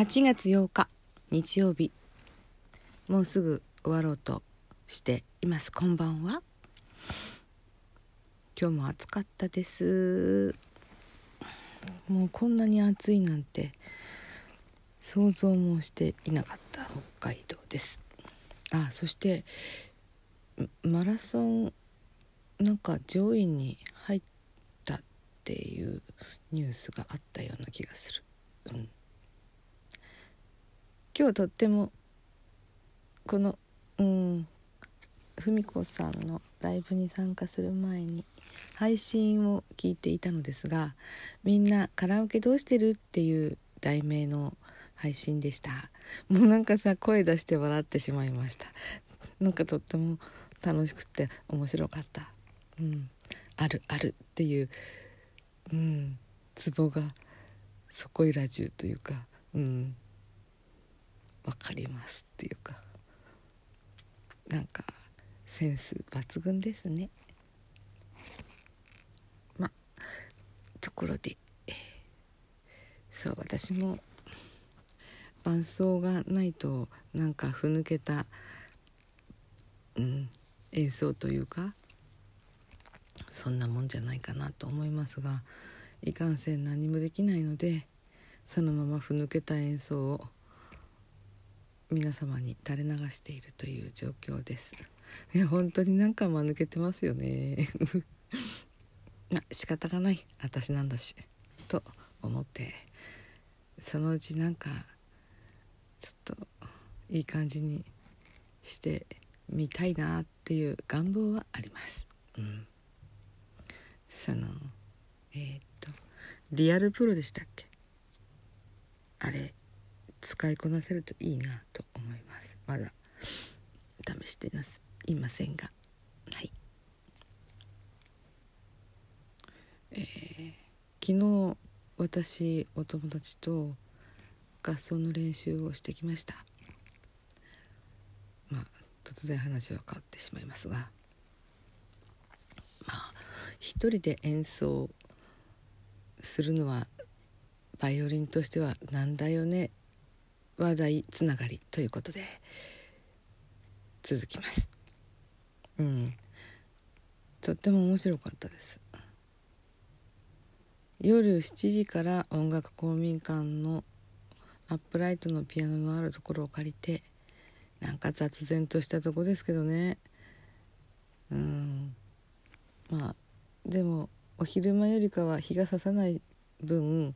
8月8日日曜日。もうすぐ終わろうとしています。こんばんは。今日も暑かったです。もうこんなに暑いなんて想像もしていなかった。北海道です。あそしてマラソンなんか上位に入ったっていうニュースがあったような気がする。うん。今日とってもこのうん文子さんのライブに参加する前に配信を聞いていたのですが「みんなカラオケどうしてる?」っていう題名の配信でした。もうなんかさ声出して笑ってしまいました。なんかとっても楽しくて面白かった。うん。あるあるっていううん。ツボがそこいら中というかうん。分かりますっていうかなんかセンス抜群ですね。まところでそう私も伴奏がないとなんかふぬけた、うん、演奏というかそんなもんじゃないかなと思いますがいかんせん何もできないのでそのままふぬけた演奏を皆様に垂れ流しているという状況です。いや本当になんか間抜けてますよね。ま仕方がない私なんだしと思って。そのうちなんかちょっといい感じにしてみたいなっていう願望はあります。うん、そのえー、っとリアルプロでしたっけ？あれ使いこなせるといいなと思います。まだ試していませんが。はい。えー、昨日私お友達と合奏の練習をしてきました。まあ突然話は変わってしまいますが。まあ一人で演奏するのはバイオリンとしてはなんだよね話題つながりということで続きます。うん。とっても面白かったです。夜7時から音楽公民館のアップライトのピアノのあるところを借りてなんか雑然としたとこですけどね。うん。まあでもお昼間よりかは日が差さない分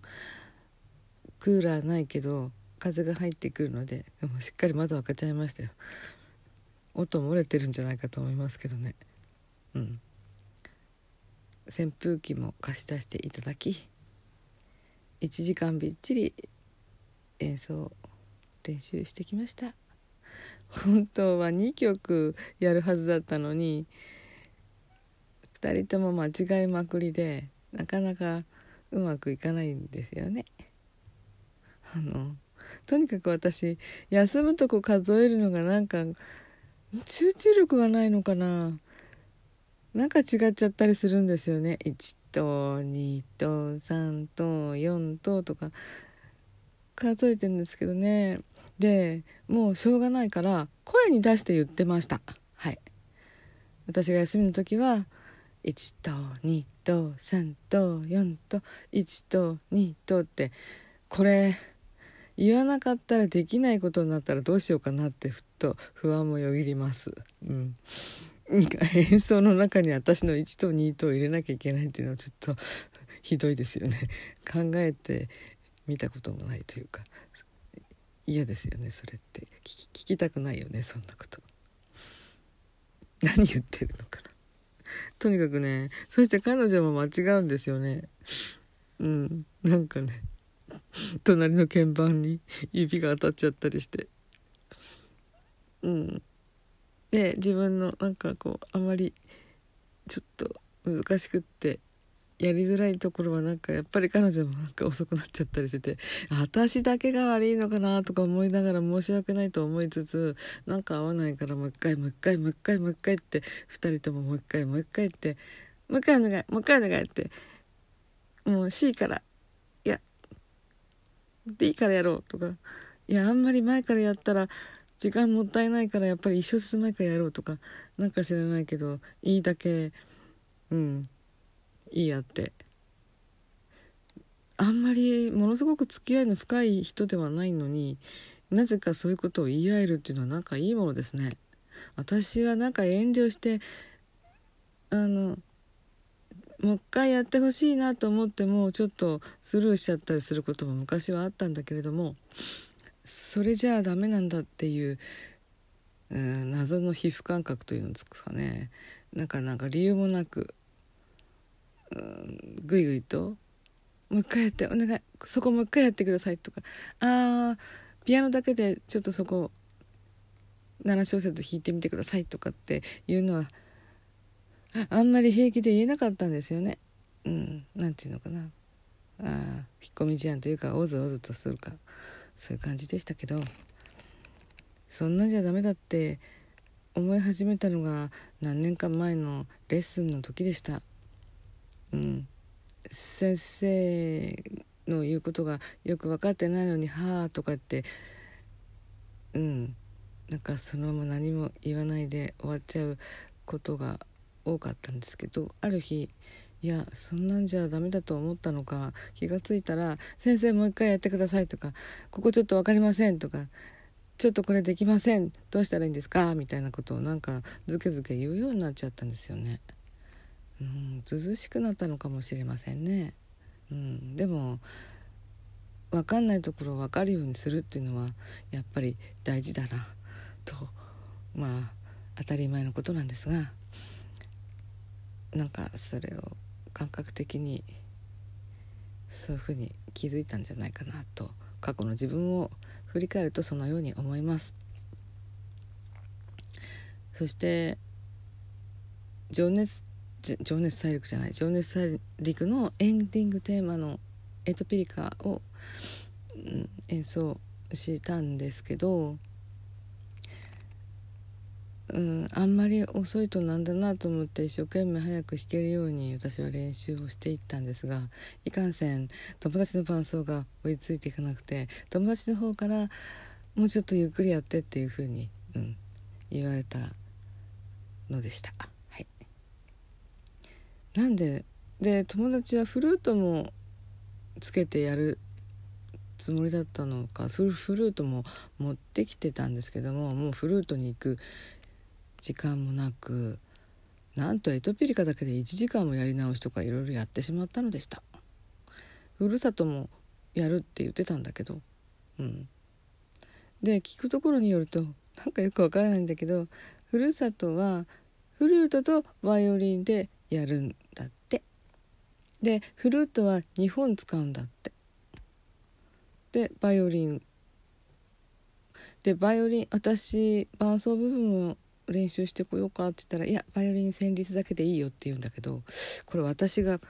クーラーないけど風が入ってくるのでもうしっかり窓開けちゃいましたよ。音漏れてるんじゃないかと思いますけどね。うん。扇風機も貸し出していただき1時間びっちり演奏練習してきました。本当は2曲やるはずだったのに2人とも間違いまくりでなかなかうまくいかないんですよね。あのとにかく私休むとこ数えるのがなんか集中力がないのかな。なんか違っちゃったりするんですよね。1と2と3と4ととか。数えてんですけどね。でもうしょうがないから声に出して言ってました。はい。私が休みの時は1と2と3と4と1と2とってこれ言わなかったらできないことになったらどうしようかなってふっと不安もよぎります。うん。演奏の中に私の1と2と入れなきゃいけないっていうのはちょっと ひどいですよね。考えて見たこともないというか。嫌ですよねそれって。聞きたくないよねそんなこと。何言ってるのかな。とにかくねそして彼女も間違うんですよね。うん。なんかね。隣の鍵盤に指が当たっちゃったりして。うん。で自分のなんかこうあまりちょっと難しくってやりづらいところはなんかやっぱり彼女もなんか遅くなっちゃったりしてて私だけが悪いのかなとか思いながら申し訳ないと思いつつなんか合わないからもう一回もう一回もう一回もう一回って2人とももう一回もう一回ってもう一回お願いもう一回お願いってもう C からでいいからやろうとか。いやあんまり前からやったら時間もったいないからやっぱり一小節前からやろうとか。なんか知らないけどいいだけうんいいやって。あんまりものすごく付き合いの深い人ではないのになぜかそういうことを言い合えるっていうのはなんかいいものですね。私はなんか遠慮してあのもう一回やってほしいなと思ってもちょっとスルーしちゃったりすることも昔はあったんだけれどもそれじゃあダメなんだっていう、うん、謎の皮膚感覚というんですかね。なんかなんか理由もなく、うん、ぐいぐいと「もう一回やってお願いそこもう一回やってください」とか「あーピアノだけでちょっとそこ7小節弾いてみてください」とかっていうのはあんまり平気で言えなかったんですよね。うん、なんていうのかなあ引っ込み思案というかおずおずとするかそういう感じでしたけどそんなんじゃダメだって思い始めたのが何年か前のレッスンの時でした。うん、先生の言うことがよく分かってないのに「はあ」とかってうんなんかそのまま何も言わないで終わっちゃうことが多かったんですけどある日いやそんなんじゃダメだと思ったのか気が付いたら「先生もう一回やってください」とか「ここちょっと分かりません」とか「ちょっとこれできませんどうしたらいいんですか?」みたいなことをなんかずけずけ言うようになっちゃったんですよね。うん、ずずしくなったのかもしれませんね。うん、でも分かんないところを分かるようにするっていうのはやっぱり大事だなとまあ当たり前のことなんですがなんかそれを感覚的にそういうふうに気づいたんじゃないかなと過去の自分を振り返るとそのように思います。そして情熱情熱大陸じゃない情熱大陸のエンディングテーマの「エトピリカを」演奏したんですけどうん、あんまり遅いとなんだなと思って一生懸命早く弾けるように私は練習をしていったんですがいかんせん友達の伴奏が追いついていかなくて友達の方からもうちょっとゆっくりやってっていうふうに、うん、言われたのでした。はい、なんでで友達はフルートもつけてやるつもりだったのかそれフルートも持ってきてたんですけどももうフルートに行く時間もなくなんとエトピリカだけで1時間もやり直しとかいろいろやってしまったのでした。ふるさともやるって言ってたんだけど。うん。で聞くところによるとなんかよくわからないんだけどふるさとはフルートとバイオリンでやるんだって。でフルートは2本使うんだって。でバイオリン。でバイオリン私伴奏部分も練習してこようかって言ったら「いやバイオリン旋律だけでいいよ」って言うんだけどこれ私が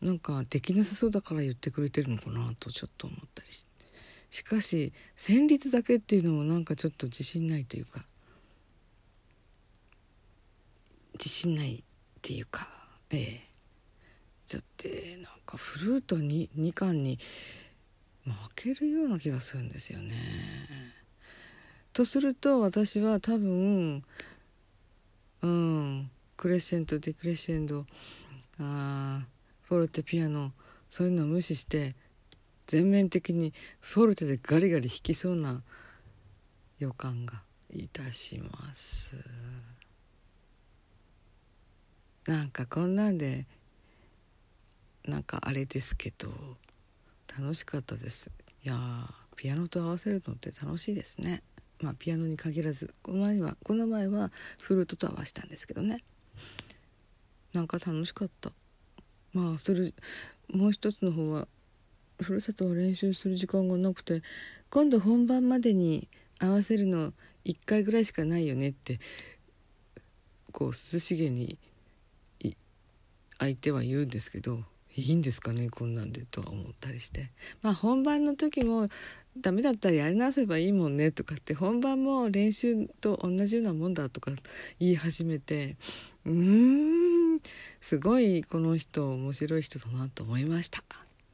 なんかできなさそうだから言ってくれてるのかなとちょっと思ったりしてしかし旋律だけっていうのもなんかちょっと自信ないというか自信ないっていうかええだってなんかフルートに2巻に負けるような気がするんですよね。とすると私は多分うんクレッシェンドデクレッシェンドあフォルテピアノそういうのを無視して全面的にフォルテでガリガリ弾きそうな予感がいたします。なんかこんなんでなんかあれですけど楽しかったです。いやピアノと合わせるのって楽しいですね。まあ、ピアノに限らずこの前はこの前はフルートと合わせたんですけどね。なんか楽しかった。まあそれもう一つの方はふるさとは練習する時間がなくて今度本番までに合わせるの1回ぐらいしかないよねってこう涼しげに相手は言うんですけどいいんですかねこんなんでとは思ったりして。まあ本番の時もダメだったらやり直せばいいもんねとかって本番も練習と同じようなもんだとか言い始めてうーんすごいこの人面白い人だなと思いました。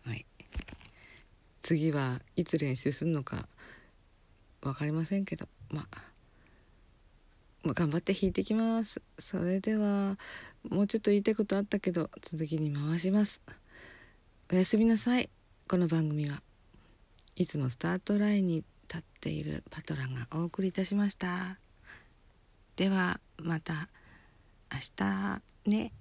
はい、次はいつ練習するのか分かりませんけどまあまあ、頑張って弾いてきます。それではもうちょっと言いたいことあったけど続きに回します。おやすみなさい。この番組は。いつもスタートラインに立っているパトラがお送りいたしました。ではまた明日ね。